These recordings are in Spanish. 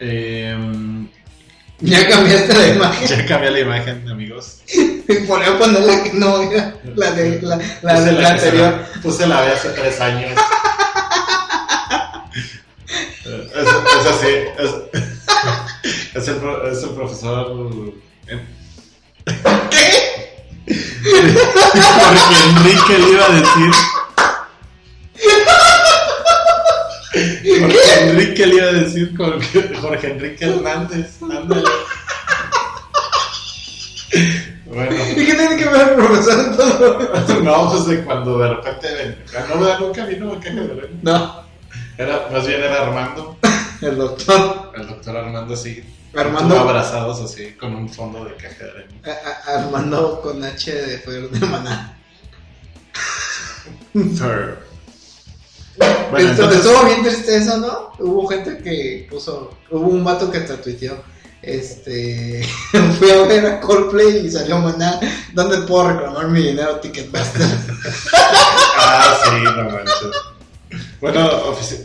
Eh, Ya cambiaste la imagen. ya cambié la imagen, amigos. Por ahí poner la que no era la de la, la, Puse de la que se anterior. la- Puse la de hace tres años. Es, es así. Es, es el, es el profesor. eh, ¿Qué? Jorge Enrique le iba a decir. Enrique le iba a decir Jorge, Jorge Enrique Hernández. Ándale. Bueno, ¿Y qué tiene que ver el profesor todo? no, pues de cuando de repente. No, no, nunca vino a caja de rey. No, Era, más bien era Armando. el doctor El doctor Armando así. Armando. abrazados así con un fondo de caja de arena. a- a- Armando con H de Fer de Maná. Sir. Bueno, entonces, Estuvo bien triste eso, ¿no? Hubo gente que puso. Hubo un vato que hasta tuiteó. Este. Fui a ver a Coldplay y salió Maná. ¿Dónde puedo reclamar mi dinero Ticketmaster? Ah, sí, no manches. Bueno, ofici-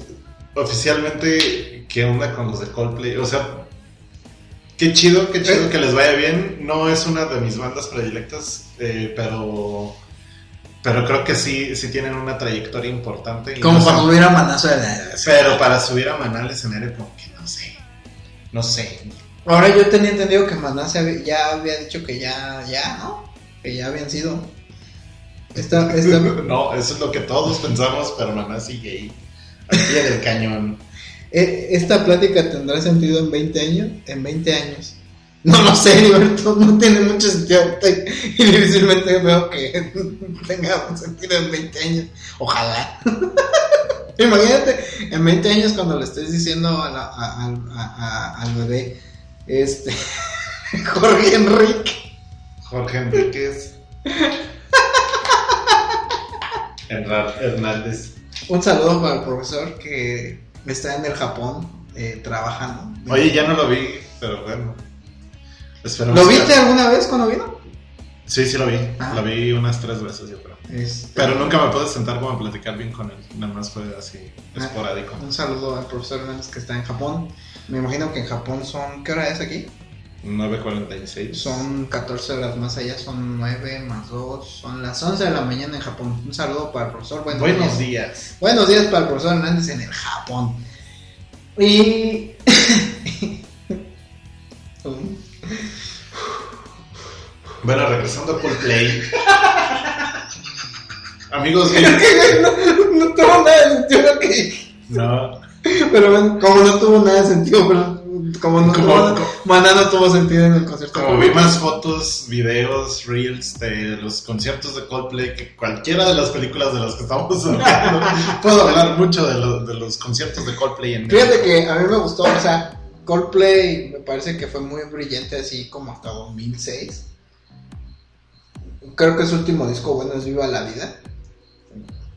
oficialmente, ¿qué onda con los de Coldplay? O sea, qué chido, qué chido Eh. que les vaya bien. No es una de mis bandas predilectas, eh, pero. Pero creo que sí, sí tienen una trayectoria importante. y Como no para subir a Manazo de la. Pero para subir a Maná al escenario, como que no sé. No sé. Ahora yo tenía entendido que Maná se había- ya había dicho que ya, ya, ¿no? Que ya habían sido. Esta, esta, No, eso es lo que todos pensamos, pero Maná sigue ahí. Al pie del cañón. eh, esta plática tendrá sentido en 20 años. En 20 años. No lo sé, Heriberto, no tiene mucho sentido y difícilmente veo que tenga un sentido en 20 años. Ojalá. Imagínate, en 20 años cuando le estés diciendo a la- a- a- al bebé, este, Jorge Enrique. Jorge Enríquez. Hernández. Un saludo para el profesor que está en el Japón eh, trabajando. Oye, ya no lo vi, pero bueno. Esperemos ¿Lo que- viste alguna vez cuando vino? Sí, sí lo vi. Ah. Lo vi unas tres veces, yo creo. Este, Pero nunca me pude sentar como a platicar bien con él. Nada más fue así, Ah. esporádico. Un saludo al profesor Hernández que está en Japón. Me imagino que en Japón son. ¿Qué hora es aquí? 9.46. Son 14 horas más allá, son 9 más 2. Son las 11 de la mañana en Japón. Un saludo para el profesor. Buenos, Buenos días. días. Buenos días para el profesor Hernández en el Japón. Y. Bueno, regresando a Coldplay. Amigos, no, no tuvo nada de sentido lo que dije. no. Pero bueno, como no tuvo nada de sentido, pero como no Como- tuvo, como- Maná no tuvo sentido en el concierto. Como vi más fotos, videos, reels de los conciertos de Coldplay que cualquiera de las películas de las que estamos hablando, puedo hablar mucho de, lo- de los conciertos de Coldplay en Fíjate México. que a mí me gustó, o sea, Coldplay me parece que fue muy brillante así como hasta 2006. Creo que su último disco bueno es Viva la Vida.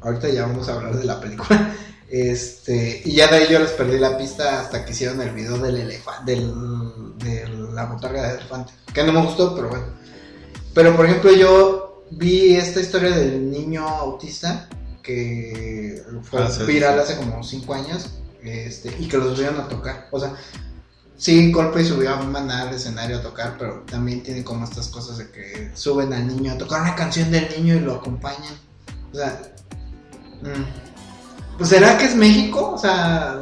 Ahorita ya vamos a hablar de la película. Este, y ya de ahí yo les perdí la pista hasta que hicieron el video del elefante, del, de la botarga de elefante. Que no me gustó, pero bueno. Pero por ejemplo, yo vi esta historia del niño autista que fue Ah, sí, viral sí. hace como 5 años este, y que los subieron a tocar. O sea, sí, Coldplay subió a Maná al escenario a tocar, pero también tienen como estas cosas de que suben al niño a tocar una canción del niño y lo acompañan. O sea, mm, pues será que es México? O sea,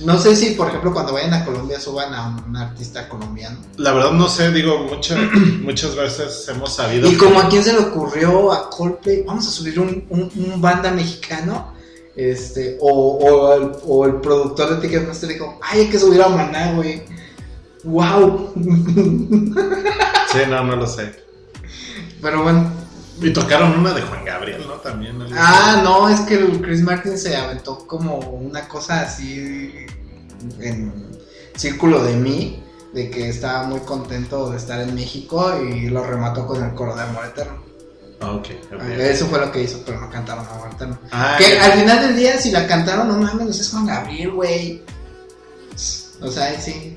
no sé si, por ejemplo, cuando vayan a Colombia suban a un artista colombiano. La verdad no sé, digo, mucha- muchas veces hemos sabido... Y como a quién se le ocurrió a Coldplay, vamos a subir un, un, un banda mexicano. Este, o, o, el, o el productor de Ticketmaster dijo, ay, hay que subir a Maná, güey. ¡Wow! Sí, no, no lo sé. Pero bueno. Y tocaron una de Juan Gabriel, ¿no? También. Ah, no, es que el Chris Martin se aventó como una cosa así en círculo de mí, de que estaba muy contento de estar en México y lo remató con el coro de Amor Eterno. Ah, ok, ok. Eso fue lo que hizo, pero no cantaron Amor Eterno. Ah, Que al final del día, si la cantaron, no mames, es Juan Gabriel, güey. O sea, ahí sí.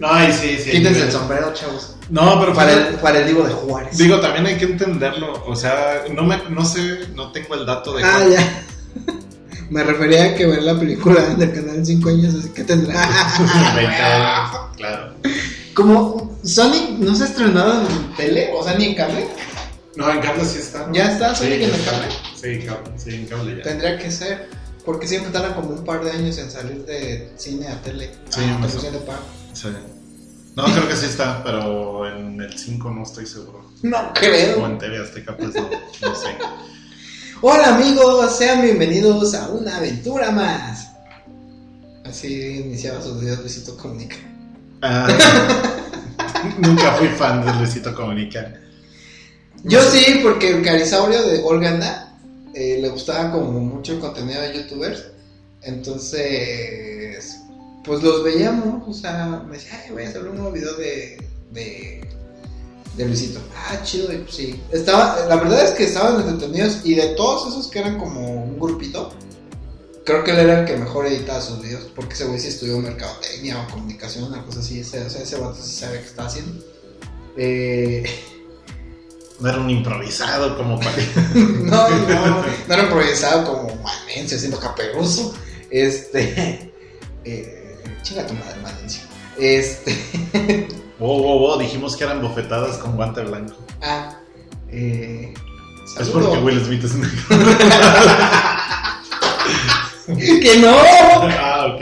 No, ahí sí, sí. Quítense el sombrero, chavos. No, pero Para el, para el Divo de Juárez. Digo, también hay que entenderlo. O sea, no me, no sé, no tengo el dato de ah, ya. Me refería a que ver la película del canal en 5 años, así que tendrá. 20 años, claro. Como Sonic no se ha estrenado en tele, o sea, ni en cable. No, en cable sí está. ¿no? ¿Ya está Sonic Sí, en cable? Sí, cable, sí, en cable ya. Tendría que ser, porque siempre tardan como un par de años en salir de cine a tele. Sí, a no televisión de pago. Sí. No, creo que sí está, pero en el 5 no estoy seguro. No O creo. en TV Azteca, pues no, no sé. Hola amigos, sean bienvenidos a una aventura más. Así iniciaba sus videos Luisito Comunica. Ah, nunca fui fan de Luisito Comunica. Yo sí, porque el Carisaurio de Olganda eh, le gustaba como mucho el contenido de youtubers. Entonces, pues los veíamos. O sea, me decía, ay, voy a hacer un nuevo video de, de, de Luisito. Ah, chido, y pues sí. Estaba, la verdad es que estaban entretenidos y de todos esos que eran como un grupito, creo que él era el que mejor editaba sus videos. Porque ese güey sí estudió mercadotecnia o comunicación, una cosa así. O sea, ese vato sí sabe qué está haciendo. Eh. No era un improvisado como para... No, no, no era improvisado como Manencio haciendo caperuso. Este. Eh, chinga tu madre, Manencio. Este. Wow, wow, wow, dijimos que eran bofetadas con guante blanco. Ah. Eh, Es saludo. porque Will Smith es negro. ¡Que no! ah, ok.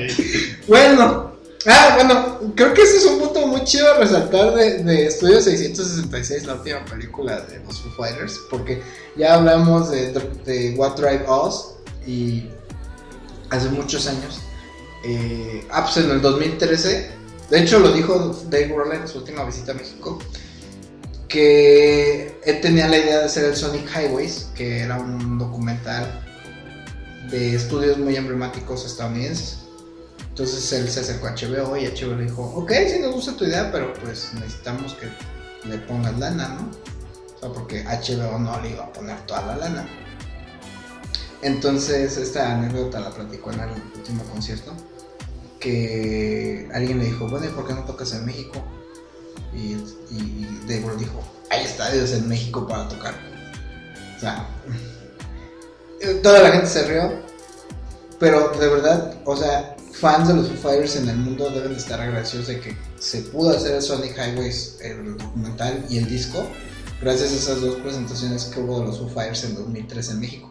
Bueno. Ah, bueno, creo que ese es un punto muy chido a resaltar de, de Estudio 666, la última película de los Foo Fighters, porque ya hablamos de, de What Drive Us y hace muchos años. Eh, ah, pues en el 2013, de hecho lo dijo Dave Grohl en su última visita a México, que él tenía la idea de hacer el Sonic Highways, que era un documental de estudios muy emblemáticos estadounidenses. Entonces él se acercó a HBO y HBO le dijo, ok, sí nos gusta tu idea, pero pues necesitamos que le pongas lana, ¿no? O sea, porque HBO no le iba a poner toda la lana. Entonces esta anécdota la platicó en el último concierto, que alguien le dijo, bueno, ¿y por qué no tocas en México? Y, y dijo, hay estadios en México para tocar. O sea, toda la gente se rió, pero de verdad, o sea, fans de los Foo Fighters en el mundo deben de estar agradecidos de que se pudo hacer el Sonic Highways, el documental y el disco, gracias a esas dos presentaciones que hubo de los Foo Fighters en 2003 en México.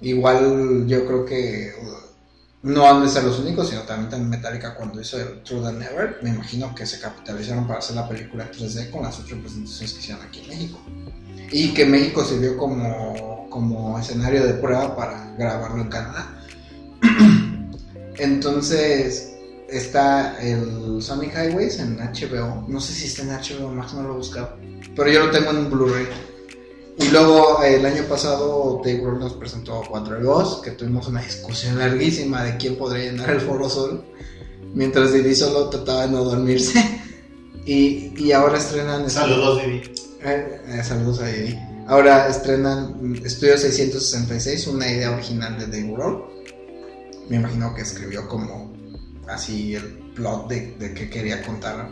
Igual yo creo que uh, no han de ser los únicos, sino también, también Metallica cuando hizo el True Than Never, me imagino que se capitalizaron para hacer la pelpelícula en 3D con las otras presentaciones que hicieron aquí en México. Y que México sirvió como, como escenario de prueba para grabarlo en Canadá. Entonces está el Sonic Highways en HBO. No sé si está en HBO Max, no lo he buscado. Pero yo lo tengo en Blu-ray. Y luego el año pasado Dave Grohl nos presentó Cuatro Voz, que tuvimos una discusión larguísima de quién podría llenar el Foro Sol. Mientras Didi solo trataba de no dormirse. Y, y ahora estrenan... Saludos, Didi. Eh, eh, saludos a Didi. Ahora estrenan Estudio 666, una idea original de Dave Grohl. Me imagino que escribió como así el plot de, de que quería contar.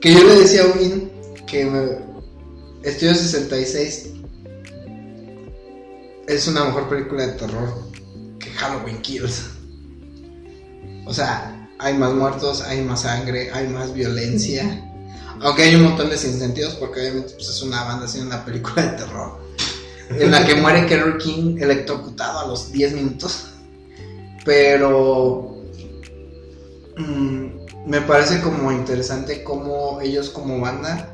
Que yo le decía a Win que me- Estudio 66 es una mejor película de terror que Halloween Kills. O sea, hay más muertos, hay más sangre, hay más violencia. Aunque hay un montón de sinsentidos porque obviamente pues, es una banda haciendo una película de terror. En la que muere Kerry King electrocutado a los 10 minutos. Pero mm, me parece como interesante cómo ellos como banda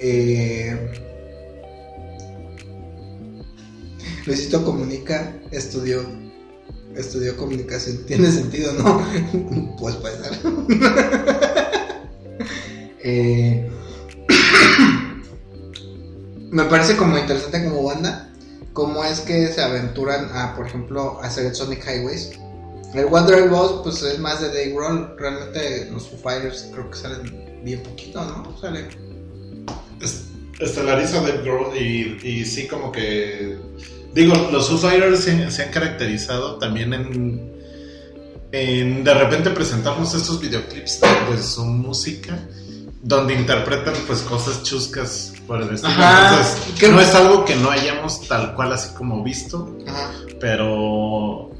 eh, Luisito Comunica estudió estudió comunicación. Tiene sentido, ¿no? pues puede ser. Eh, me parece como interesante como banda cómo es que se aventuran a, por ejemplo, hacer el Sonic Highways. El Drive Boss, pues es más de Dave Grohl. Realmente los Foo Fighters creo que salen bien poquito, ¿no? Salen. Es- Estelariza Dave Grohl y, y sí como que... Digo, los Foo Fighters se, se han caracterizado también en, en de repente presentarnos estos videoclips de, su música donde interpretan pues cosas chuscas por el estilo. Ajá, Entonces, no es algo que no hayamos tal cual así como visto, Ajá. pero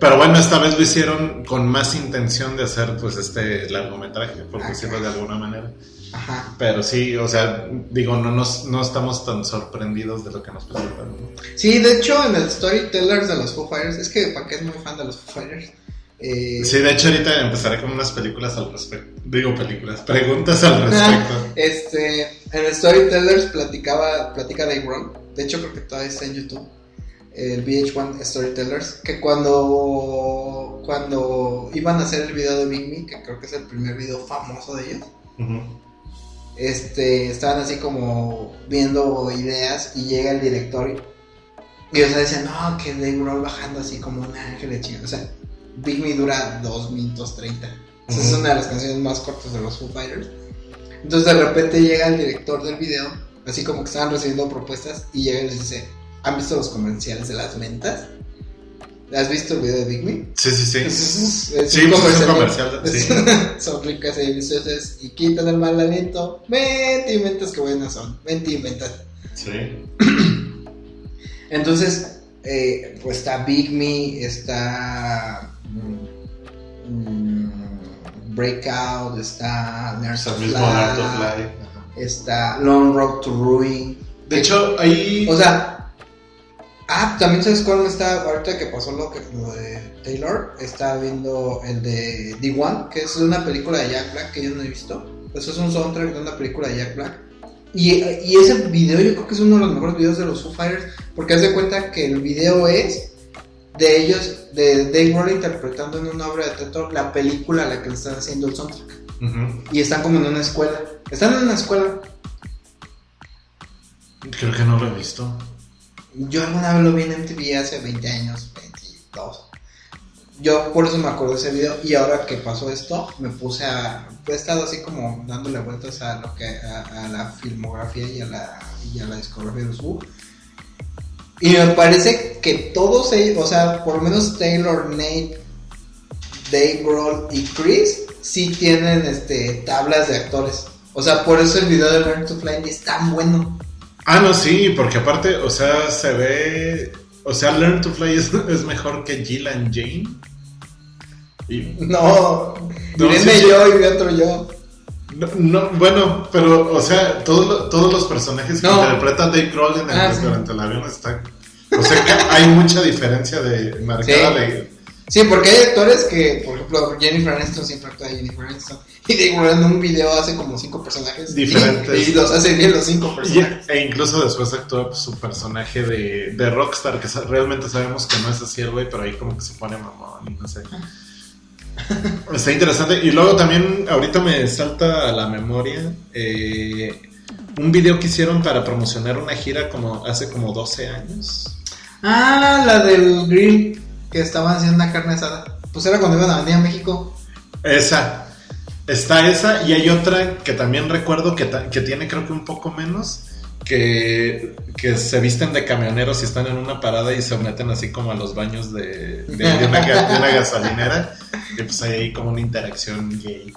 pero bueno, esta vez lo hicieron con más intención de hacer pues este largometraje, por Ajá. decirlo de alguna manera. Ajá. Pero sí, o sea, digo, no nos no estamos tan sorprendidos de lo que nos presentaron. ¿no? Sí, de hecho, en el Storytellers de los Foo Fighters, es que Paqué es muy fan de los Foo Fighters. Eh, Sí, de hecho ahorita empezaré con unas películas al respecto. Digo películas, preguntas al respecto. Este, en el Storytellers platicaba, platica Dave Grohl. De hecho, creo que todavía está en YouTube. El VH1 Storytellers. Que cuando, cuando iban a hacer el video de Big Me, que creo que es el primer video famoso de ellos, Ujú. este, estaban así como viendo ideas y llega el director y, y o sea, decían, no, que Dave Grohl bajando así como un ángel de chingada. O sea, Big Me dura 2 minutos 30. O sea, Es una de las canciones más cortas de los Foo Fighters. Entonces de repente llega el director del video, así como que estaban recibiendo propuestas y llega y les dice, ¿han visto los comerciales de las mentas? ¿Has visto el video de Big Me? Sí, sí, sí. Es, es Sí, pues es un comercial. Sí. son ricas y deliciosas y quitan el mal aliento. Vente y mentas que buenas son. Vente y mentas. Sí. Entonces, eh, pues está Big Me, está mm, mm, Breakout, está el of Life, está Long Road to Ruin. De hecho, ahí. O sea, ah, también sabes cuál me está, ahorita que pasó lo, que, lo de Taylor, está viendo el de D1, que es una película de Jack Black que yo no he visto. Eso es un soundtrack de una película de Jack Black. Y, y ese video yo creo que es uno de los mejores videos de los Foo Fighters, porque haz de cuenta que el video es de ellos, de Dave Grohl interpretando en una obra de teatro la película a la que le están haciendo el soundtrack. Y están como en una escuela. Están en una escuela. Creo que no lo he visto. Yo alguna vez lo vi en MTV hace 20 años, 22. Yo por eso me acuerdo de ese video y ahora que pasó esto, me puse a... He estado así como dándole vueltas a lo que a, la filmografía y a la, y a la discografía de los Who. Y me parece que todos ellos, o sea, por lo menos Taylor, Nate, Dave Grohl y Chris, sí tienen este, tablas de actores. O sea, por eso el video de Learn to Fly es tan bueno. Ah, no, sí, porque aparte, o sea, se ve. O sea, Learn to Fly es, es mejor que Jill and Jane. Y, No, No, Irene sí, sí. yo y otro yo. no, no, bueno, pero, o sea, todos, todos los personajes que No. interpreta Dave Grohl en el, Ah, sí. durante el avión están. O sea, que hay mucha diferencia de marcada de. Sí, porque hay actores que, por ejemplo, Jennifer Aniston siempre actúa de Jennifer Aniston. Y Grohl en un video hace como cinco personajes. Diferentes. Y, y los hace bien los cinco y- personajes. e incluso después actúa pues, su personaje de, de Rockstar, que realmente sabemos que no es así el güey, pero ahí como que se pone mamón y no sé. Está interesante. Y luego también, ahorita me salta a la memoria eh, un video que hicieron para promocionar una gira como hace como 12 años. Ah, la del grill que estaban haciendo una carne asada. Pues era cuando iban a venir a México. Esa. Está esa y hay otra que también recuerdo que, que tiene creo que un poco menos. Que, que se visten de camioneros y están en una parada y se meten así como a los baños de, de- una, gasolinera. Y pues hay ahí como una interacción gay.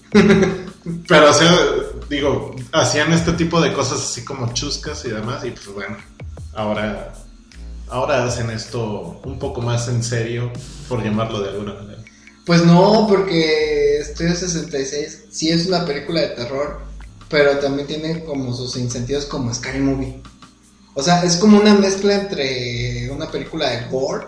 Pero o digo, hacían este tipo de cosas así como chuscas y demás. Y pues bueno, ahora, ahora hacen esto un poco más en serio, por llamarlo de alguna manera. Pues no, porque Estudio 66 sí es una película de terror, pero también tiene como sus incentivos como Scary Movie. O sea, es como una mezcla entre una película de gore,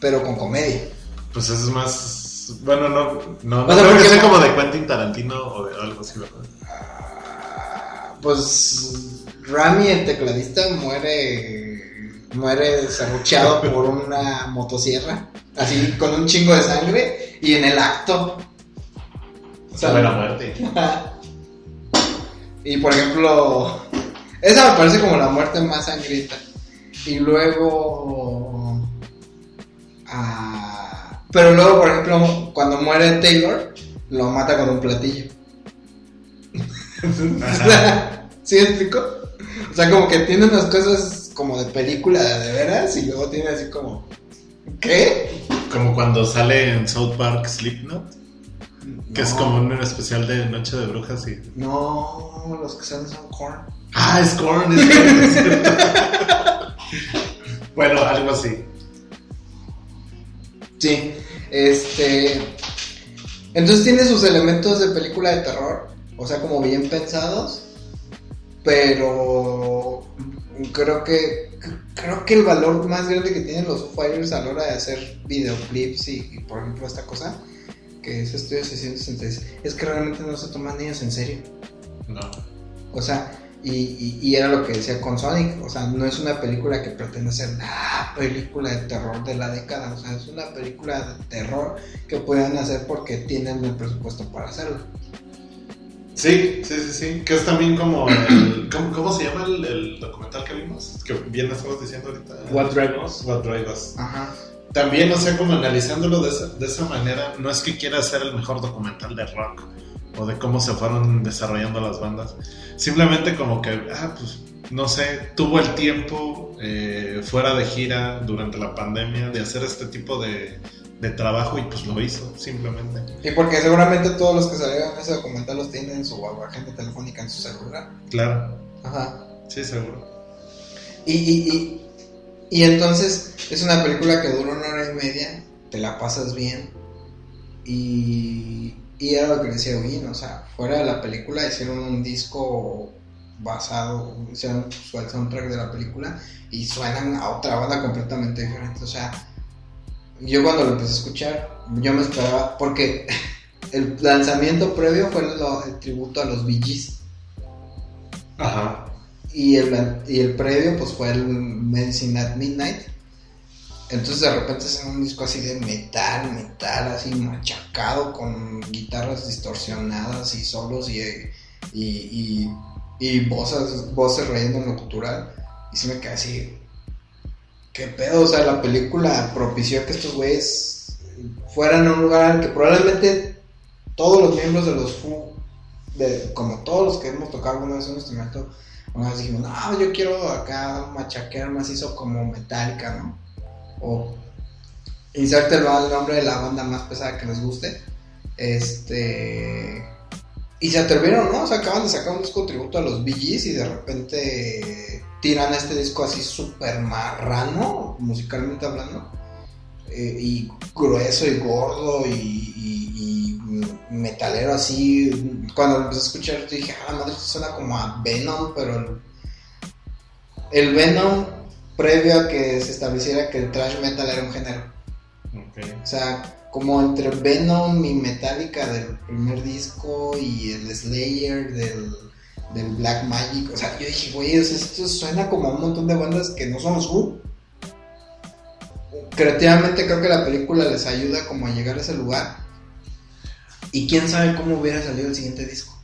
pero con comedia. Pues es más. Bueno, no. No, no O sea, creo que sea como de Quentin Tarantino o de algo así, ¿verdad? Ah, Pues Rami, el tecladista, muere muere serrucheado por una motosierra, así con un chingo de sangre y en el acto. O sea, Buena muerte. y por ejemplo, esa me parece como la muerte más sangrienta. Y luego. ah, pero luego, por ejemplo, cuando muere Taylor, lo mata con un platillo. ¿Sí me explico? O sea, como que tiene unas cosas como de película de veras y luego tiene así como. ¿Qué? Como cuando sale en South Park Slipknot. Que es como un especial de Noche de Brujas y... No, los que salen son Korn. Ah, es Korn, es Korn, es bueno, algo así. Sí, este. Entonces tiene sus elementos de película de terror, o sea, como bien pensados, pero creo que creo que el valor más grande que tienen los Foo Fighters a la hora de hacer videoclips y, y, por ejemplo esta cosa que es Estudio 666 es que realmente no se toman ellos en serio. No. O sea, y, y- y era lo que decía con Sonic, o sea, no es una película que pretende ser la película de terror de la década, o sea, es una película de terror que pueden hacer porque tienen el presupuesto para hacerlo. Sí, sí, sí, sí. Que es también como el... ¿Cómo, cómo se llama el, el documental que vimos? Que bien estamos diciendo ahorita. What Drive Us. What Drive Us. Ajá. También, o sea, como analizándolo de esa, de esa manera, no es que quiera hacer el mejor documental de rock o de cómo se fueron desarrollando las bandas. Simplemente como que, ah, pues, no sé, tuvo el tiempo eh, fuera de gira durante la pandemia de hacer este tipo de, de trabajo y pues lo hizo, simplemente. Y porque seguramente todos los que salieron ese documental los tienen en su agenda telefónica en su celular. Claro, Ajá. sí, seguro. Y, y, y, y entonces es una película que dura una hora y media, te la pasas bien. Y, y era lo que decía Eugene, o sea, fuera de la película hicieron un disco basado, hicieron el soundtrack de la película y suenan a otra banda completamente diferente. O sea, yo cuando lo empecé a escuchar, yo me esperaba, porque el lanzamiento previo fue el tributo a los Bee Gees. Ajá. Y el, y el previo, pues fue el Medicine at Midnight. Entonces de repente hacen un disco así de metal, metal, así machacado, con guitarras distorsionadas y solos y, y, y, y voces, voces relleno en lo cultural. Y se me quedé así, ¿qué pedo? O sea, la película propició que estos güeyes fueran a un lugar al que probablemente todos los miembros de los Foo, de, como todos los que hemos tocado alguna vez un instrumento, una vez dijimos, no, yo quiero acá machaquear macizo como metálica, ¿no? O inserte el nombre de la banda más pesada que les guste. Este. Y se atrevieron, ¿no? O sea, acaban de sacar un disco tributo a los Gees y de repente tiran este disco así súper marrano, musicalmente hablando. eh, y grueso y gordo y, y- y metalero así. Cuando lo empecé a escuchar, dije, ah, la madre, esto suena como a Venom, pero el, el Venom previo a que se estableciera que el thrash metal era un género. Ok. O sea, como entre Venom y Metallica del primer disco y el Slayer del, del Black Magic. O sea, yo dije, güey, esto suena como a un montón de bandas que no son los Who. Creativamente creo que la película les ayuda como a llegar a ese lugar. Y quién sabe cómo hubiera salido el siguiente disco.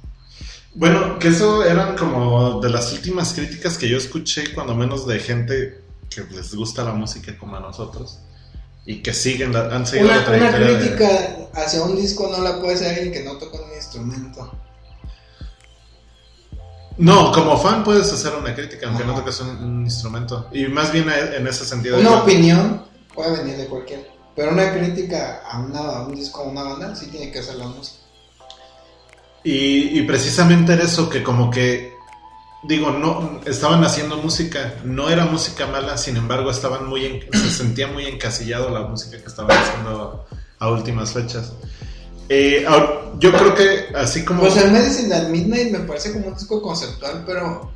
Bueno, que eso eran como de las últimas críticas que yo escuché, cuando menos de gente que les gusta la música como a nosotros y que siguen, la- han seguido Una, la una de- crítica hacia un disco no la puede ser alguien que no toca un instrumento. No, como fan puedes hacer una crítica, aunque no toques un, un instrumento. Y más bien en ese sentido. Una yo- opinión puede venir de cualquiera. Pero una crítica a, una, a un disco, a una banda, sí tiene que hacer la música. Y, y precisamente era eso, que como que, digo, no, estaban haciendo música, no era música mala, sin embargo, estaban muy, en- se sentía muy encasillado la música que estaban haciendo a últimas fechas. Eh, yo creo que así como... Pues el Medicine at Midnight me parece como un disco conceptual, pero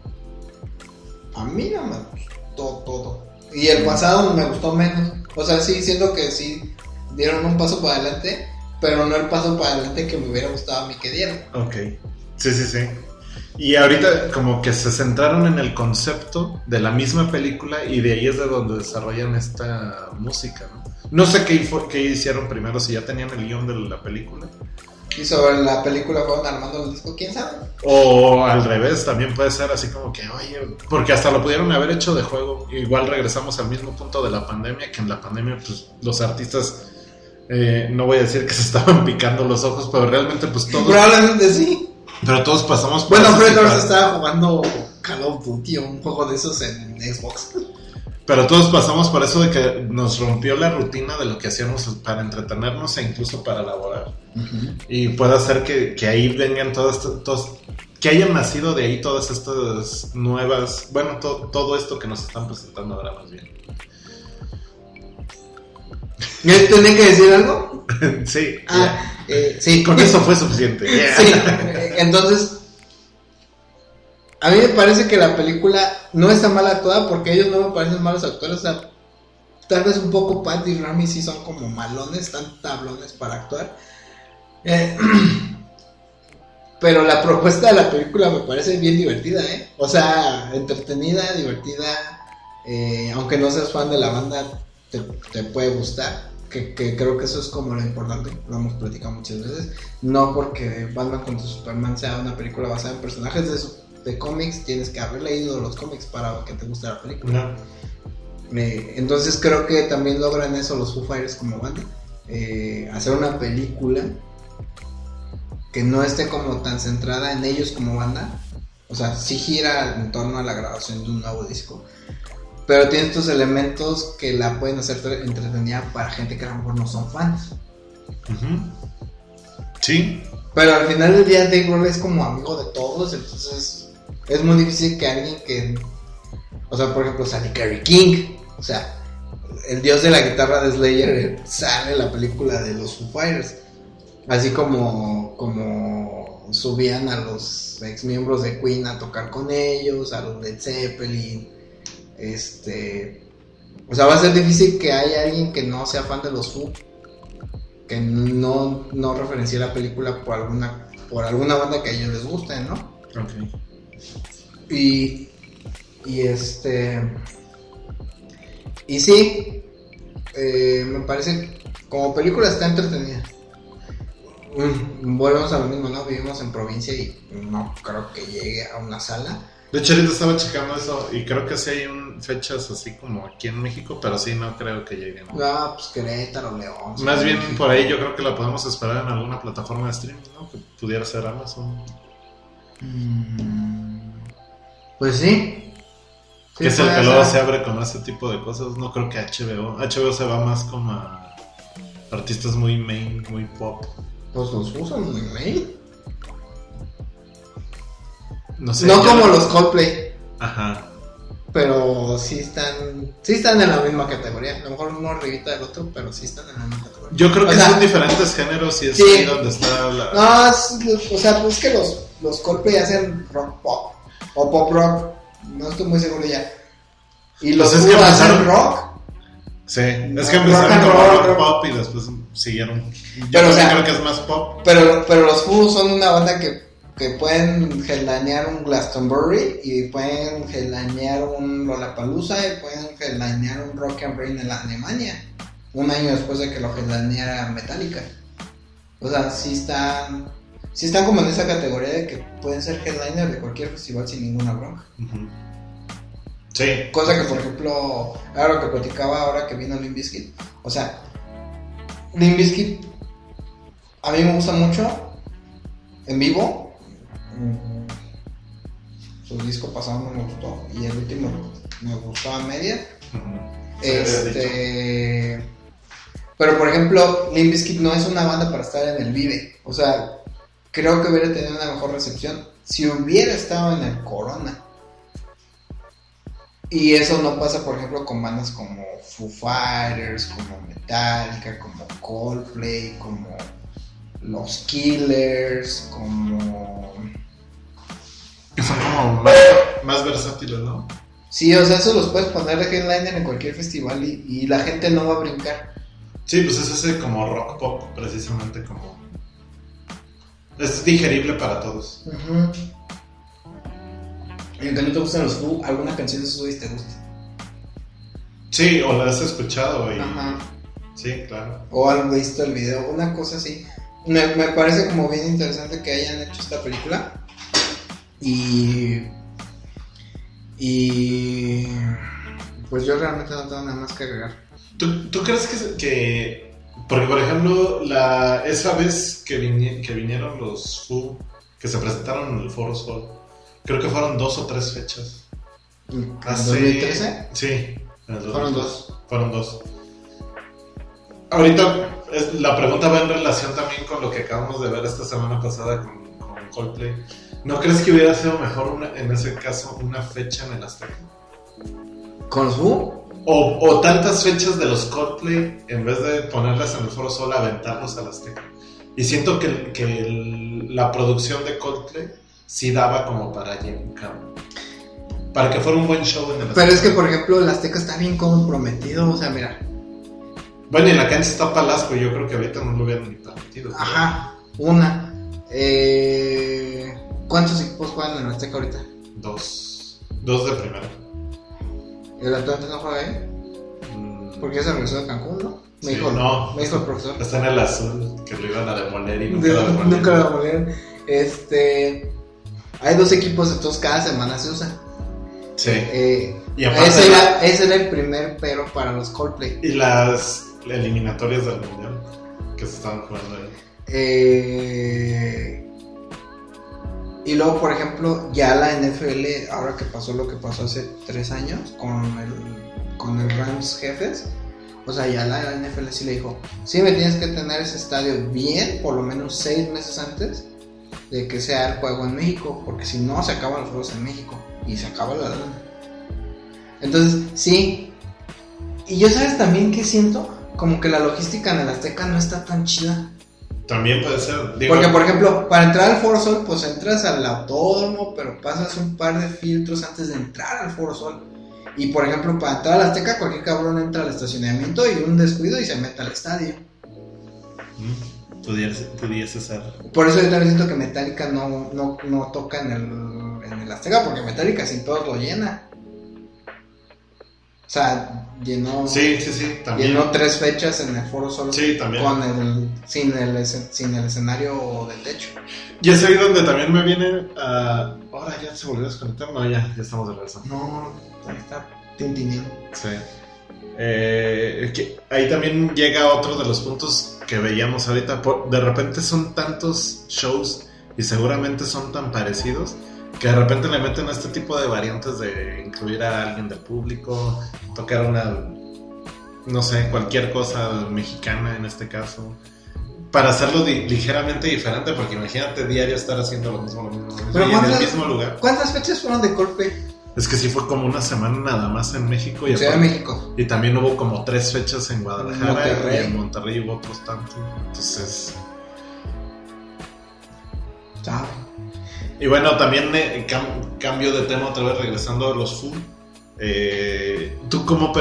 a mí no me gustó todo. Y el pasado me gustó menos. O sea, sí, siento que sí dieron un paso para adelante, pero no el paso para adelante que me hubiera gustado a mí que dieran. Ok, sí, sí, sí. Y ahorita como que se centraron en el concepto de la misma película y de ahí es de donde desarrollan esta música, ¿no? No sé qué, qué hicieron primero, si ya tenían el guion de la película. Y sobre la película fueron armando el disco, quién sabe. O al revés, también puede ser así como que, oye, porque hasta lo pudieron haber hecho de juego. Igual regresamos al mismo punto de la pandemia, que en la pandemia pues los artistas, eh, no voy a decir que se estaban picando los ojos, pero realmente pues todos, Probablemente sí. Pero todos pasamos por Bueno, Fred situación. estaba jugando Call of Duty o un juego de esos en Xbox. Pero todos pasamos por eso de que nos rompió la rutina de lo que hacíamos para entretenernos e incluso para laborar. Y puede ser que, que ahí vengan todas, todas, que hayan nacido de ahí todas estas nuevas, bueno, to- todo esto que nos están presentando ahora más bien. ¿Ya tenía que decir algo? sí, Ah, eh, sí. con eso fue suficiente. Sí, eh, entonces, a mí me parece que la película no está mal actuada porque ellos no me parecen malos actores. O sea, tal vez un poco Pat y Rami sí son como malones, están tablones para actuar. Eh, pero la propuesta de la película me parece bien divertida, ¿eh? O sea, entretenida, divertida. eh, aunque no seas fan de la banda, te, te puede gustar. Que, que creo que eso es como lo importante, lo hemos platicado muchas veces. No porque Batman contra Superman sea una película basada en personajes de, de cómics, tienes que haber leído los cómics para que te guste la película. No. Eh, entonces creo que también logran eso los Foo Fighters como banda. eh, hacer una película que no esté como tan centrada en ellos como banda. O sea, sí gira en torno a la grabación de un nuevo disco. Pero tiene estos elementos que la pueden hacer entretenida para gente que a lo mejor no son fans. Sí, Pero al final del día Dave Grohl es como amigo de todos, entonces es muy difícil que alguien que... O sea, por ejemplo, sale Kerry King. O sea, el dios de la guitarra de Slayer sale en la película de los Foo Fighters. Así como, como subían a los ex miembros de Queen a tocar con ellos, a los Led Zeppelin. Este... O sea, va a ser difícil que haya alguien que no sea fan de los Foo que no, no referencie la película por alguna por alguna banda que a ellos les guste, ¿no? ok. Y, y este y sí, eh, me parece como película está entretenida. Mm, Volvemos a lo mismo, ¿no? Vivimos en provincia y no creo que llegue a una sala. De hecho, ahorita estaba checando eso y creo que sí hay un, fechas así como aquí en México, pero sí no creo que lleguen. Ah, pues Querétaro, León. Más bien por ahí yo creo que la podemos esperar en alguna plataforma de streaming, ¿no? Que pudiera ser Amazon. Mm, Pues sí. Que es el que luego se abre con ese tipo de cosas. No creo que HBO. HBO se va más como a artistas muy main, muy pop. Pues los usan muy bien. No sé. no ya- como los Coldplay, Ajá. pero sí están, sí están en la misma categoría. A lo mejor uno arribita del otro, pero sí están en la misma categoría. Yo creo O que sea- son diferentes géneros y es Sí. ahí donde está la. No, es- o sea, pues que los, los Coldplay hacen rock pop o pop rock. No estoy muy seguro ya. Y los Pues es que hacen empezaron- rock. Sí, es Rock que empezaron como roll, rock rock. pop y después siguieron. Yo Pero, o sea- creo que es más pop. Pero, pero los Who son una banda que, que pueden headlinear un Glastonbury y pueden headlinear un Lollapalooza y pueden headlinear un Rock and Rain en la Alemania. Un año después de que lo headlineara Metallica. O sea, sí están, sí están como en esa categoría de que pueden ser headliner de cualquier festival sin ninguna bronca. Sí. Cosa que, por ejemplo, ahora lo que platicaba ahora que vino Limp Bizkit. O sea, Limp Bizkit a mí me gusta mucho en vivo. Su disco pasado no me gustó y el último me gustó a media. Este. Pero por ejemplo, Limp Bizkit no es una banda para estar en el Vive. O sea, creo que hubiera tenido una mejor recepción si hubiera estado en el Corona. Y eso no pasa, por ejemplo, con bandas como Foo Fighters, como Metallica, como Coldplay, como Los Killers, como... Son como más, más versátiles, ¿no? Sí, o sea, eso los puedes poner de headliner en cualquier festival y, y la gente no va a brincar. Sí, pues es ese como rock pop, precisamente como. Es digerible para todos. Ujú. Y aunque no te gustan los Who, alguna canción de esos güeyes te gusta. Sí, o la has escuchado y. Ajá. Sí, claro. O han visto el video, una cosa así. Me, me parece como bien interesante que hayan hecho esta película. Y. Y. Pues yo realmente no tengo nada más que agregar. ¿Tú, tú crees que, que- Porque, por ejemplo, la, esa vez que, vini- que vinieron los Foo, que se presentaron en el Foro Sol, creo que fueron dos o tres fechas. ¿En Hace- 2013? Sí. En el Fueron 2002. dos. Fueron dos. Ahorita es- la pregunta va en relación también con lo que acabamos de ver esta semana pasada con Coldplay. ¿No crees que hubiera sido mejor una- en ese caso una fecha en el Azteca? ¿Con Who? O, o tantas fechas de los Coldplay, en vez de ponerlas en el Foro Sol, aventarlos al Azteca. Y siento que, que el- la producción de Coldplay sí daba como para llevar. Para que fuera un buen show en el Azteca. Pero es que, por ejemplo, el Azteca está bien comprometido. O sea, mira. Bueno, y la cancha está palasco, yo creo que ahorita no lo hubieran ni permitido. Ajá, una. Eh, ¿Cuántos equipos juegan en el Azteca ahorita? Dos. Dos de primera. ¿El Atlante no juega ahí? Mm, Porque ya se regresó de Cancún, ¿no? Me Sí, dijo, no. me dijo el profesor. Está en el azul, que lo iban a demoler y nunca De- lo demolieron. Nunca lo demolieron. Este. Hay dos equipos, entonces cada semana se usa. Sí. Eh, Y aparte, ese, era, ese era el primer pero para los Coldplay. y las eliminatorias del mundial que se estaban jugando ahí. Eh, y luego, por ejemplo, ya la NFL, ahora que pasó lo que pasó hace tres años con el, con el Rams Jefes, o sea, ya la NFL sí le dijo, sí me tienes que tener ese estadio bien, por lo menos seis meses antes de que sea el juego en México, porque si no, se acaban los juegos en México y se acaba la lana. Entonces, sí. Y yo sabes también que siento como que la logística en el Azteca no está tan chida. También puede ser. Digo, Porque, por ejemplo, para entrar al Foro Sol, pues entras al autódromo, pero pasas un par de filtros antes de entrar al Foro Sol. Y, por ejemplo, para entrar al Azteca, cualquier cabrón entra al estacionamiento y un descuido y se mete al estadio. mm, pudiese, pudiese ser. Por eso yo también siento que Metallica no, no, no toca en el, en el Azteca, porque Metallica sin todos lo llena. O sea, llenó, Sí, sí, sí, también. llenó tres fechas en el Foro Sol Sí, también. con el, sin, el, sin el escenario de techo. Y es ahí donde también me viene a. Ahora ya se volvió a desconectar. No, ya, ya estamos de regreso. No, ahí está tintineando. Sí. Eh, que ahí también llega otro de los puntos que veíamos ahorita. Por- de repente son tantos shows y seguramente son tan parecidos que de repente le meten este tipo de variantes de incluir a alguien del público, tocar una, no sé, cualquier cosa mexicana en este caso. Para hacerlo di- ligeramente diferente, porque imagínate diario estar haciendo lo mismo, lo mismo, lo mismo, Pero y en el ¿cuántas- mismo lugar. ¿Cuántas fechas fueron de golpe? Es que sí fue como una semana nada más en México y Ciudad de México. y también hubo como tres fechas en Guadalajara Monterrey. y en Monterrey hubo otros tantos. Entonces, ¿Sabe? Y bueno, también eh, cam- cambio de tema otra vez regresando a los Foo. Eh, ¿Tú cómo,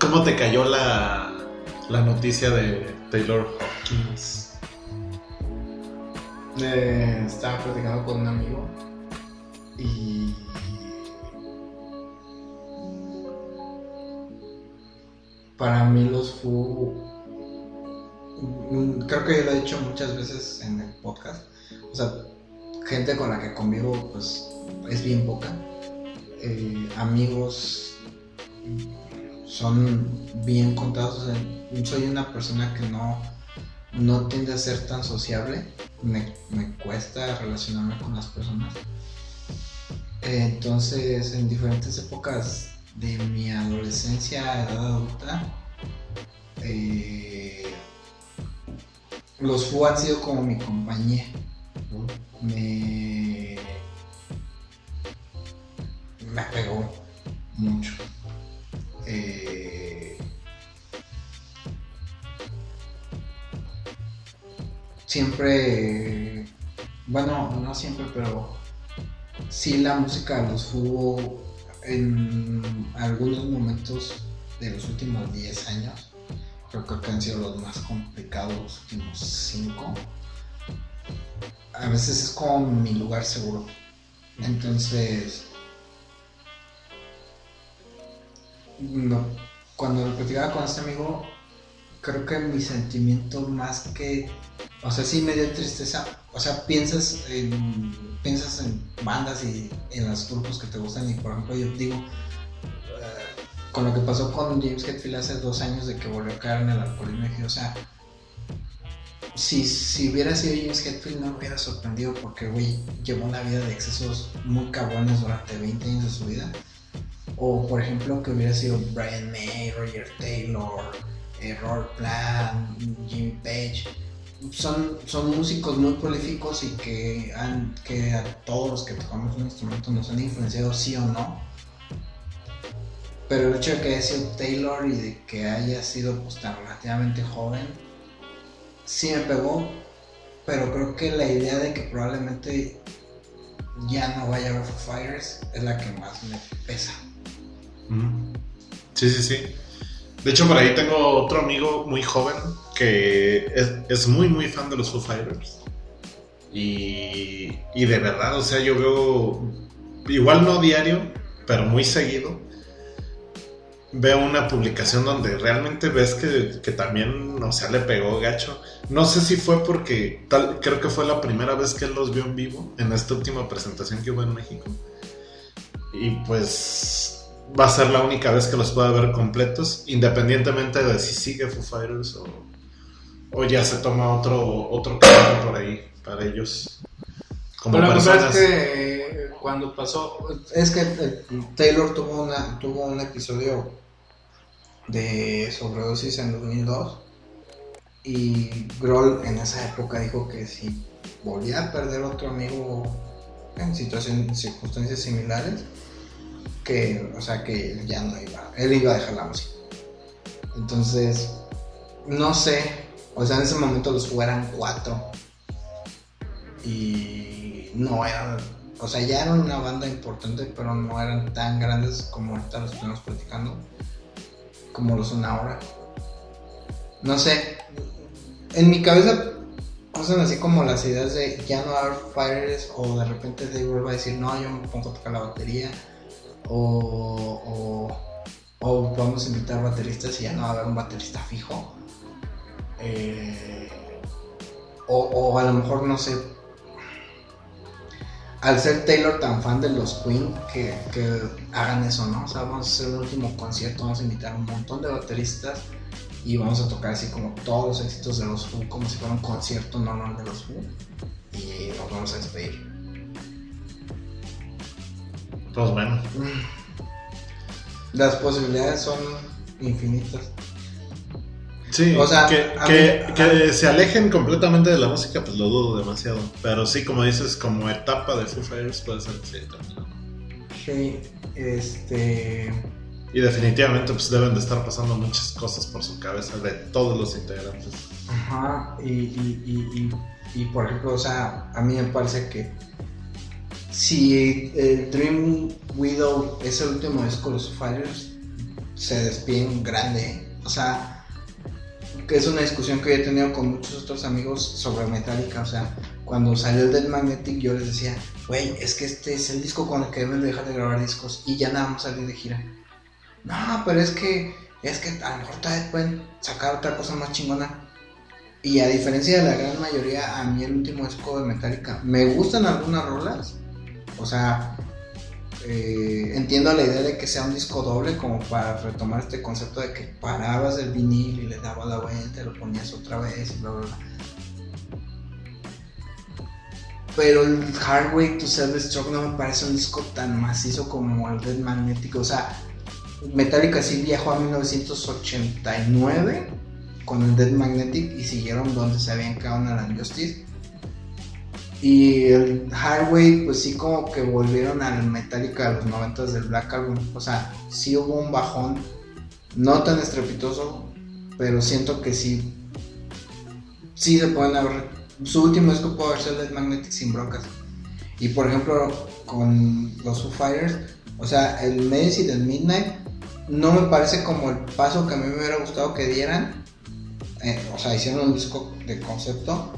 cómo te cayó la, la noticia de Taylor Hopkins? Estaba platicando con un amigo y para mí los Fu mm, creo que yo lo he dicho muchas veces en el podcast o sea gente con la que convivo pues es bien poca Eh, amigos son bien contados soy una persona que no no tiende a ser tan sociable me, me cuesta relacionarme con las personas. Entonces, en diferentes épocas de mi adolescencia, edad adulta, eh, los FU han sido como mi compañía. Me, me pegó mucho. Eh, siempre, bueno, no siempre, pero sí la música los Fu en algunos momentos de los últimos 10 años, creo que han sido los más complicados los últimos 5. A veces es como mi lugar seguro. Entonces, cuando lo platicaba con este amigo, creo que mi sentimiento más que, o sea, sí me dio tristeza. O sea, piensas en, piensas en bandas y en los grupos que te gustan y por ejemplo yo digo, eh, con lo que pasó con James Hetfield hace dos años de que volvió a caer en el alcoholismo, o sea, si, si hubiera sido James Hetfield no me hubiera sorprendido porque, güey, llevó una vida de excesos muy cabrones durante 20 años de su vida. O por ejemplo que hubiera sido Brian May, Roger Taylor, eh, Robert Plant, Jimmy Page. Son, son músicos muy prolíficos y que, a todos los que tocamos un instrumento nos han influenciado sí o no. Pero el hecho de que haya sido Taylor y de que haya sido pues, tan relativamente joven, sí me pegó, pero creo que la idea de que probablemente ya no vaya a haber Foo Fighters es la que más me pesa. Sí, sí, sí. De hecho, por ahí tengo otro amigo muy joven que es, es muy, muy fan de los Foo Fighters. Y, y de verdad, o sea, yo veo, igual no diario, pero muy seguido, veo una publicación donde realmente ves que, que, también, o sea, le pegó gacho. No sé si fue porque, creo que fue la primera vez que él los vio en vivo, en esta última presentación que hubo en México. Y pues va a ser la única vez que los pueda ver completos, independientemente de si sigue Foo Fighters o, o ya se toma otro, otro camino por ahí para ellos. Como Pero personas. Es que cuando pasó, es que Taylor tuvo, una, tuvo un episodio de sobredosis en 2002 y Grohl en esa época dijo que si volvía a perder otro amigo en situaciones, circunstancias similares, que, o sea, que ya no iba, él iba a dejar la música. Entonces, no sé, o sea, en ese momento los fueran cuatro y no eran, o sea, ya eran una banda importante, pero no eran tan grandes como ahorita los estamos platicando como lo son ahora. No sé, en mi cabeza pasan así como las ideas de ya no haber fighters o de repente Dave va a decir no, yo me pongo a tocar la batería o, o, o podemos invitar bateristas y ya no va a haber un baterista fijo. Eh, o, o a lo mejor no sé, al ser Taylor tan fan de los Queen, que, que, hagan eso, ¿no? O sea, vamos a hacer el último concierto, vamos a invitar a un montón de bateristas y vamos a tocar así como todos los éxitos de los Who, como si fuera un concierto normal de los Who, y nos vamos a despedir. Pues bueno. Las posibilidades son infinitas. Sí, o sea, que, que, se alejen completamente de la música, pues lo dudo demasiado. Pero sí, como dices, como etapa de Foo Fighters puede ser que sí Sí, este. Y definitivamente pues deben de estar pasando muchas cosas por su cabeza de todos los integrantes. Ajá, y, y, y, y por ejemplo, o sea, a mí me parece que si el Dream Widow es el último disco de los Foo Fighters, se despiden grande. O sea, que es una discusión que he tenido con muchos otros amigos sobre Metallica. O sea, cuando salió el Dead Magnetic, yo les decía, güey, es que este es el disco con el que deben dejar de grabar discos y ya nada más salir de gira. No, pero es que, es que a lo mejor todavía pueden sacar otra cosa más chingona. Y a diferencia de la gran mayoría, a mí el último disco de Metallica me gustan algunas rolas. O sea, eh, entiendo la idea de que sea un disco doble como para retomar este concepto de que parabas el vinil y le dabas la vuelta y lo ponías otra vez y bla bla bla. Pero el Hard Way to Self Destruct no me parece un disco tan macizo como el Dead Magnetic. O sea, Metallica sí viajó a 1989 con el Dead Magnetic y siguieron donde se habían quedado en la Justice. Y el Hardway, pues sí, como que volvieron al Metallica de los 90 del Black Album. O sea, sí hubo un bajón, no tan estrepitoso, pero siento que sí. Sí se pueden haber. Su último disco puede haber sido Dead Magnetic sin broncas. Y por ejemplo, con los Foo Fighters, o sea, el Medicine del Midnight no me parece como el paso que a mí me hubiera gustado que dieran. Eh, o sea, hicieron un disco de concepto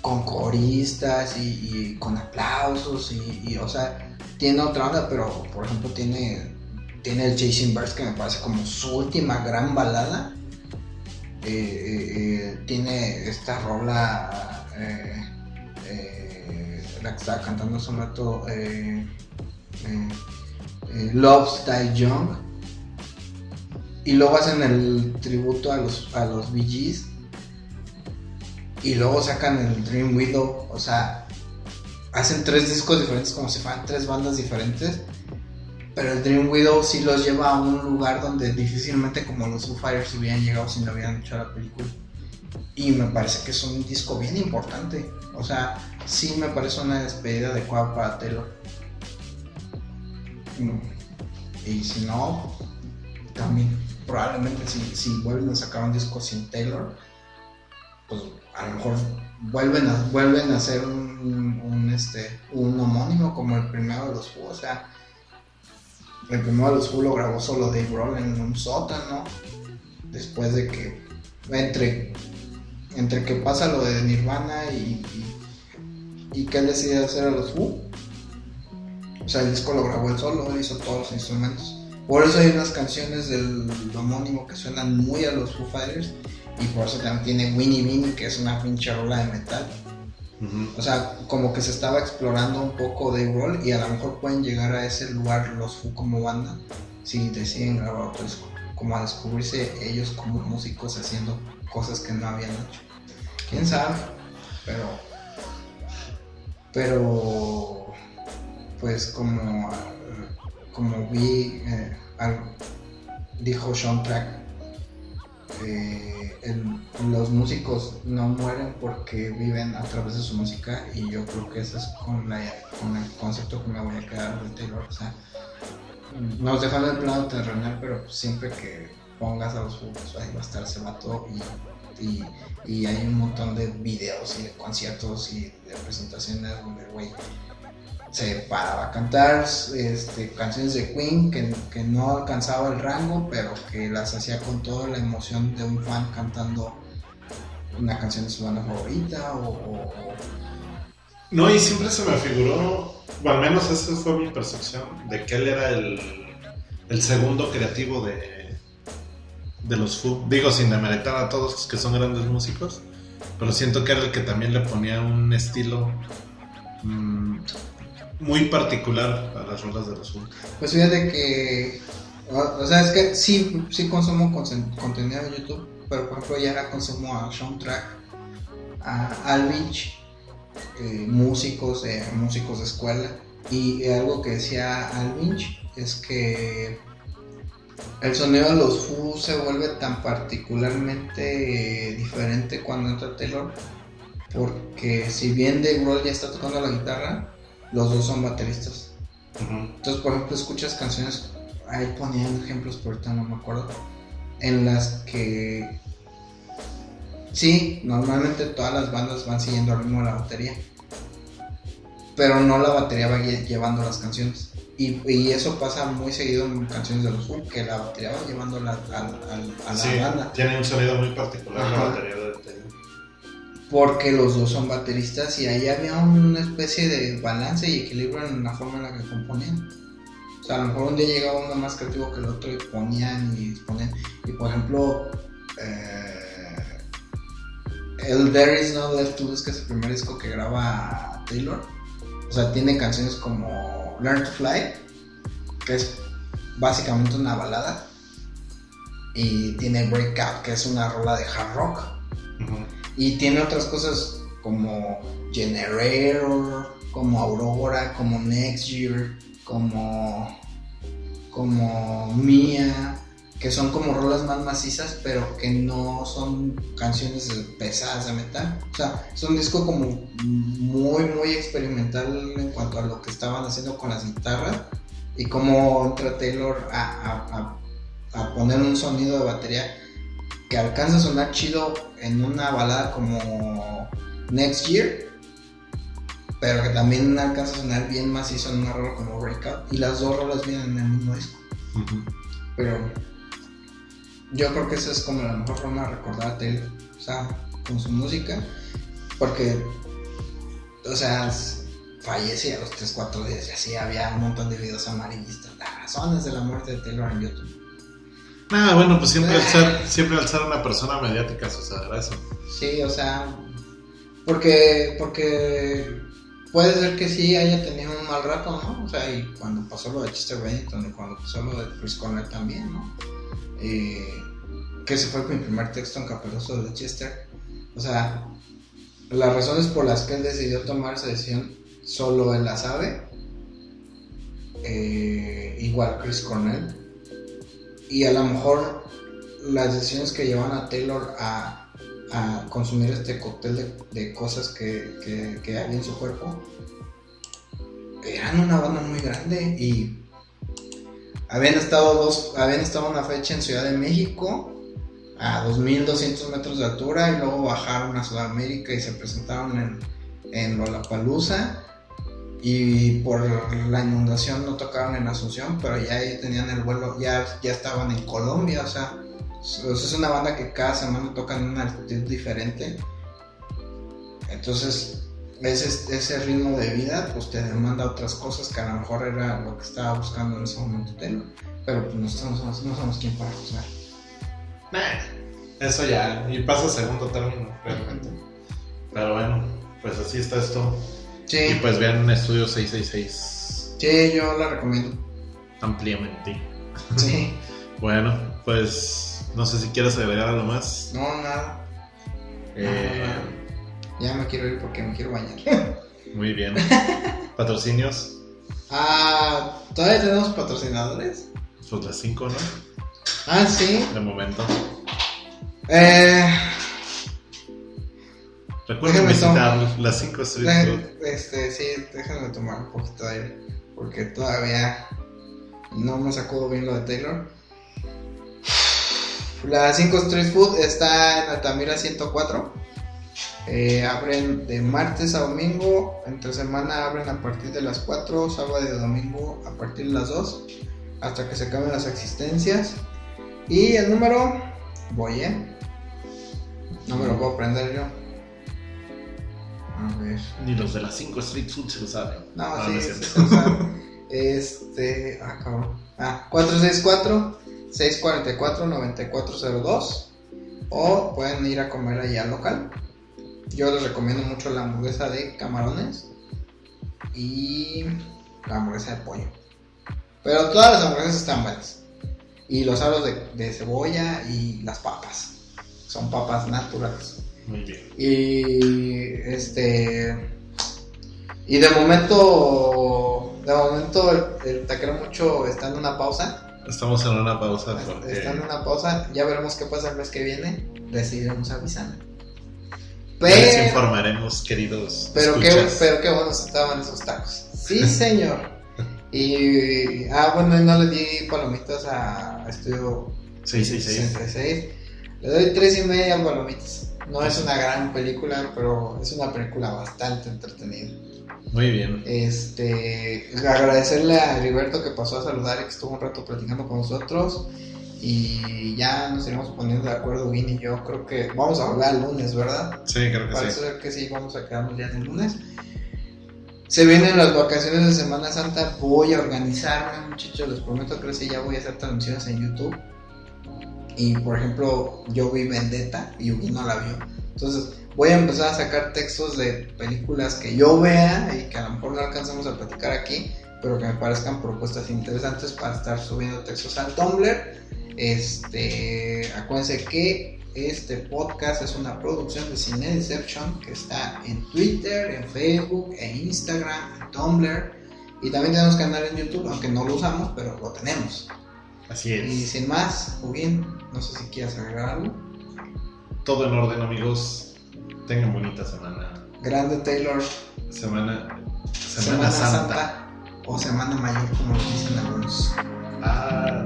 con coristas y, con aplausos y, o sea, tiene otra onda, pero por ejemplo tiene, tiene el Chasing Birds que me parece como su última gran balada. Eh, eh, eh, tiene esta rola, la que estaba cantando hace un rato, Love Die Young. Y luego hacen el tributo a los, a los Gees y luego sacan el Dream Widow, o sea, hacen tres discos diferentes como si fueran tres bandas diferentes, Pero el Dream Widow sí los lleva a un lugar donde difícilmente como los Foo Fighters hubieran llegado si no hubieran hecho la película. Y me parece que es un disco bien importante. O sea, sí me parece una despedida adecuada para Taylor. Y si no, también probablemente si, si vuelven a sacar un disco sin Taylor, pues a lo mejor vuelven a, vuelven a un, un, este, un homónimo como el primero de los Who. O sea, el primero de los Who lo grabó solo Dave Grohl en un sótano. Después de que entre, entre que pasa lo de Nirvana y, y, y que él decide hacer a los Who. O sea, el disco lo grabó él solo, hizo todos los instrumentos. Por eso hay unas canciones del homónimo que suenan muy a los Foo Fighters y por eso también tiene Winnie Winnie, que es una pinche rola de metal. O sea, como que se estaba explorando un poco de rol y a lo mejor pueden llegar a ese lugar los Foo como banda si deciden grabar otro disco. Como a descubrirse ellos como músicos haciendo cosas que no habían hecho. Quién sabe, pero. Pero. Pues como. Como vi. Eh, algo, dijo Sean Track eh, los músicos no mueren porque viven a través de su música y yo creo que ese es con, el concepto que me voy a quedar de Taylor. O sea, nos dejan el plano terrenal, pero siempre que pongas a los juegos ahí va a estar ese vato y, y, hay un montón de videos y de conciertos y de presentaciones donde, güey, se paraba a cantar este, canciones de Queen que, que, no alcanzaba el rango, pero que las hacía con toda la emoción de un fan cantando una canción de su banda favorita o, No, y siempre se me figuró, o al menos esa fue mi percepción, de que él era el, el segundo creativo de, de los Foo. Digo, sin demeritar a todos los que son grandes músicos, pero siento que era el que también le ponía un estilo... Mmm, muy particular a las rolas de los Pues fíjate que, o, sea, es que sí, sí consumo contenido de YouTube, pero por ejemplo ya era consumo a Soundtrack, a Alvich, eh, músicos, de músicos de escuela, y algo que decía Alvich es que el sonido de los Foo se vuelve tan particularmente diferente cuando entra Taylor, porque si bien Dave Grohl ya está tocando la guitarra, los dos son bateristas. Entonces, por ejemplo, escuchas canciones, ahí ponían ejemplos, pero ahorita no me acuerdo, en las que sí, normalmente todas las bandas van siguiendo al ritmo de la batería, pero no la batería va llevando las canciones. Y, eso pasa muy seguido en canciones de los Who, que la batería va llevando a la banda. Tiene un sonido muy particular la batería de porque los dos son bateristas y ahí había una especie de balance y equilibrio en la forma en la que componían. O sea, a lo mejor un día llegaba uno más creativo que el otro y ponían y ponían. Y por ejemplo, eh, el There Is No Left to Lose, que es el primer disco que graba Taylor. O sea, tiene canciones como Learn to Fly, que es básicamente una balada. Y tiene Breakout, que es una rola de hard rock. Y tiene otras cosas como Generator, como Aurora, como Next Year, como, como Mia, que son como rolas más macizas, pero que no son canciones pesadas de metal. O sea, es un disco como muy, muy experimental en cuanto a lo que estaban haciendo con las guitarras y cómo entra Taylor a, a, a poner un sonido de batería que alcanza a sonar chido en una balada como Next Year, pero que también alcanza a sonar bien macizo en una rola como Breakout, y las dos rolas vienen en el mismo disco. Pero yo creo que esa es como la mejor forma de recordar a Taylor, o sea, con su música, porque, o sea, fallecía a los 3-4 días y así había un montón de videos amarillistas, las razones de la muerte de Taylor en YouTube. Ah, bueno, pues siempre al ser, siempre al ser una persona mediática sucederá eso. Sí, o sea, porque, porque puede ser que sí haya tenido un mal rato, ¿no? O sea, y cuando pasó lo de Chester Bennington y cuando pasó lo de Chris Conner también, ¿no? Eh, que ese fue mi primer texto en Capeloso de Chester. O sea, las razones por las que él decidió tomar esa decisión solo él la sabe. eh, igual Chris Cornell. Y a lo mejor las decisiones que llevan a Taylor a, a consumir este cóctel de, de cosas que, que, que hay en su cuerpo eran una banda muy grande y habían estado dos, habían estado una fecha en Ciudad de México a 2200 metros de altura y luego bajaron a Sudamérica y se presentaron en, en Lollapalooza y por la inundación no tocaron en Asunción, pero ya ahí tenían el vuelo, ya, ya estaban en Colombia, o sea, es una banda que cada semana tocan en una altitud diferente. Entonces, ese, ese ritmo de vida pues te demanda otras cosas que a lo mejor era lo que estaba buscando en ese momento Taylor. Pero pues no somos, no somos quien para juzgar. Nah, eso ya, y pasa a segundo término, realmente. Pero bueno, pues así está esto. Y pues vean Estudio 666 sí, yo la recomiendo. ampliamente. Sí, Bueno, pues no sé si quieres agregar algo más. no, nada. Eh, Ya me quiero ir porque me quiero bañar. muy bien. Patrocinios, Ah, ¿todavía tenemos patrocinadores? pues las 5, ¿no? Ah, sí. De momento. Eh, Recuerden visitar las 5 Street Food. eh, este, sí, déjame tomar un poquito de aire. Porque todavía no me sacudo bien lo de Taylor. La 5 Street Food está en Altamira 104. Eh, abren de martes a domingo. Entre semana abren a partir de las 4. Sábado y domingo a partir de las 2. Hasta que se acaben las existencias. Y el número. Voy, ¿eh? No me lo puedo aprender yo. Ni los de las 5 Street Food se lo saben. No, Ah, sí, no es o sea, este. Ah, cabrón. Ah, 464-644-9402. O pueden ir a comer allá al local. Yo les recomiendo mucho la hamburguesa de camarones y la hamburguesa de pollo. Pero todas las hamburguesas están buenas. Y los aros de, de cebolla y las papas. Son papas naturales. Muy bien. Y este. Y de momento. De momento el, el taquero mucho está en una pausa. Estamos en una pausa porque Está en una pausa. Ya veremos qué pasa el mes que viene. Decidiremos avisar. les Pero, informaremos, queridos. pero, qué, pero qué buenos estaban esos tacos. Sí, señor. Y. Ah, bueno, y no le di palomitas a Estudio 666. 66. Le doy tres y media Palomitas. No es una gran película, pero es una película bastante entretenida. Muy bien. Este, agradecerle a Heriberto que pasó a saludar y que estuvo un rato platicando con nosotros. Y ya nos iremos poniendo de acuerdo, Vin y yo. Creo que vamos a hablar el lunes, ¿verdad? Sí, creo que Parece sí. ser que sí, vamos a quedarnos ya el lunes. Se vienen las vacaciones de Semana Santa. Voy a organizarme, muchachos. Les prometo que sí, ya voy a hacer transmisiones en YouTube. Y por ejemplo, yo vi Vendetta y Yugi no la vio. Entonces, voy a empezar a sacar textos de películas que yo vea y que a lo mejor no alcanzamos a platicar aquí, pero que me parezcan propuestas interesantes para estar subiendo textos al Tumblr. Este, acuérdense que este podcast es una producción de Cine Deception que está en Twitter, en Facebook, en Instagram, en Tumblr. Y también tenemos canal en YouTube, aunque no lo usamos, pero lo tenemos. Así Y es. sin más, Ugin, no sé si quieres agregar algo. Todo en orden, amigos. Tengan bonita semana. Grande Taylor, Semana. Semana, Semana Santa. Santa o Semana Mayor, como lo dicen algunos. Ah,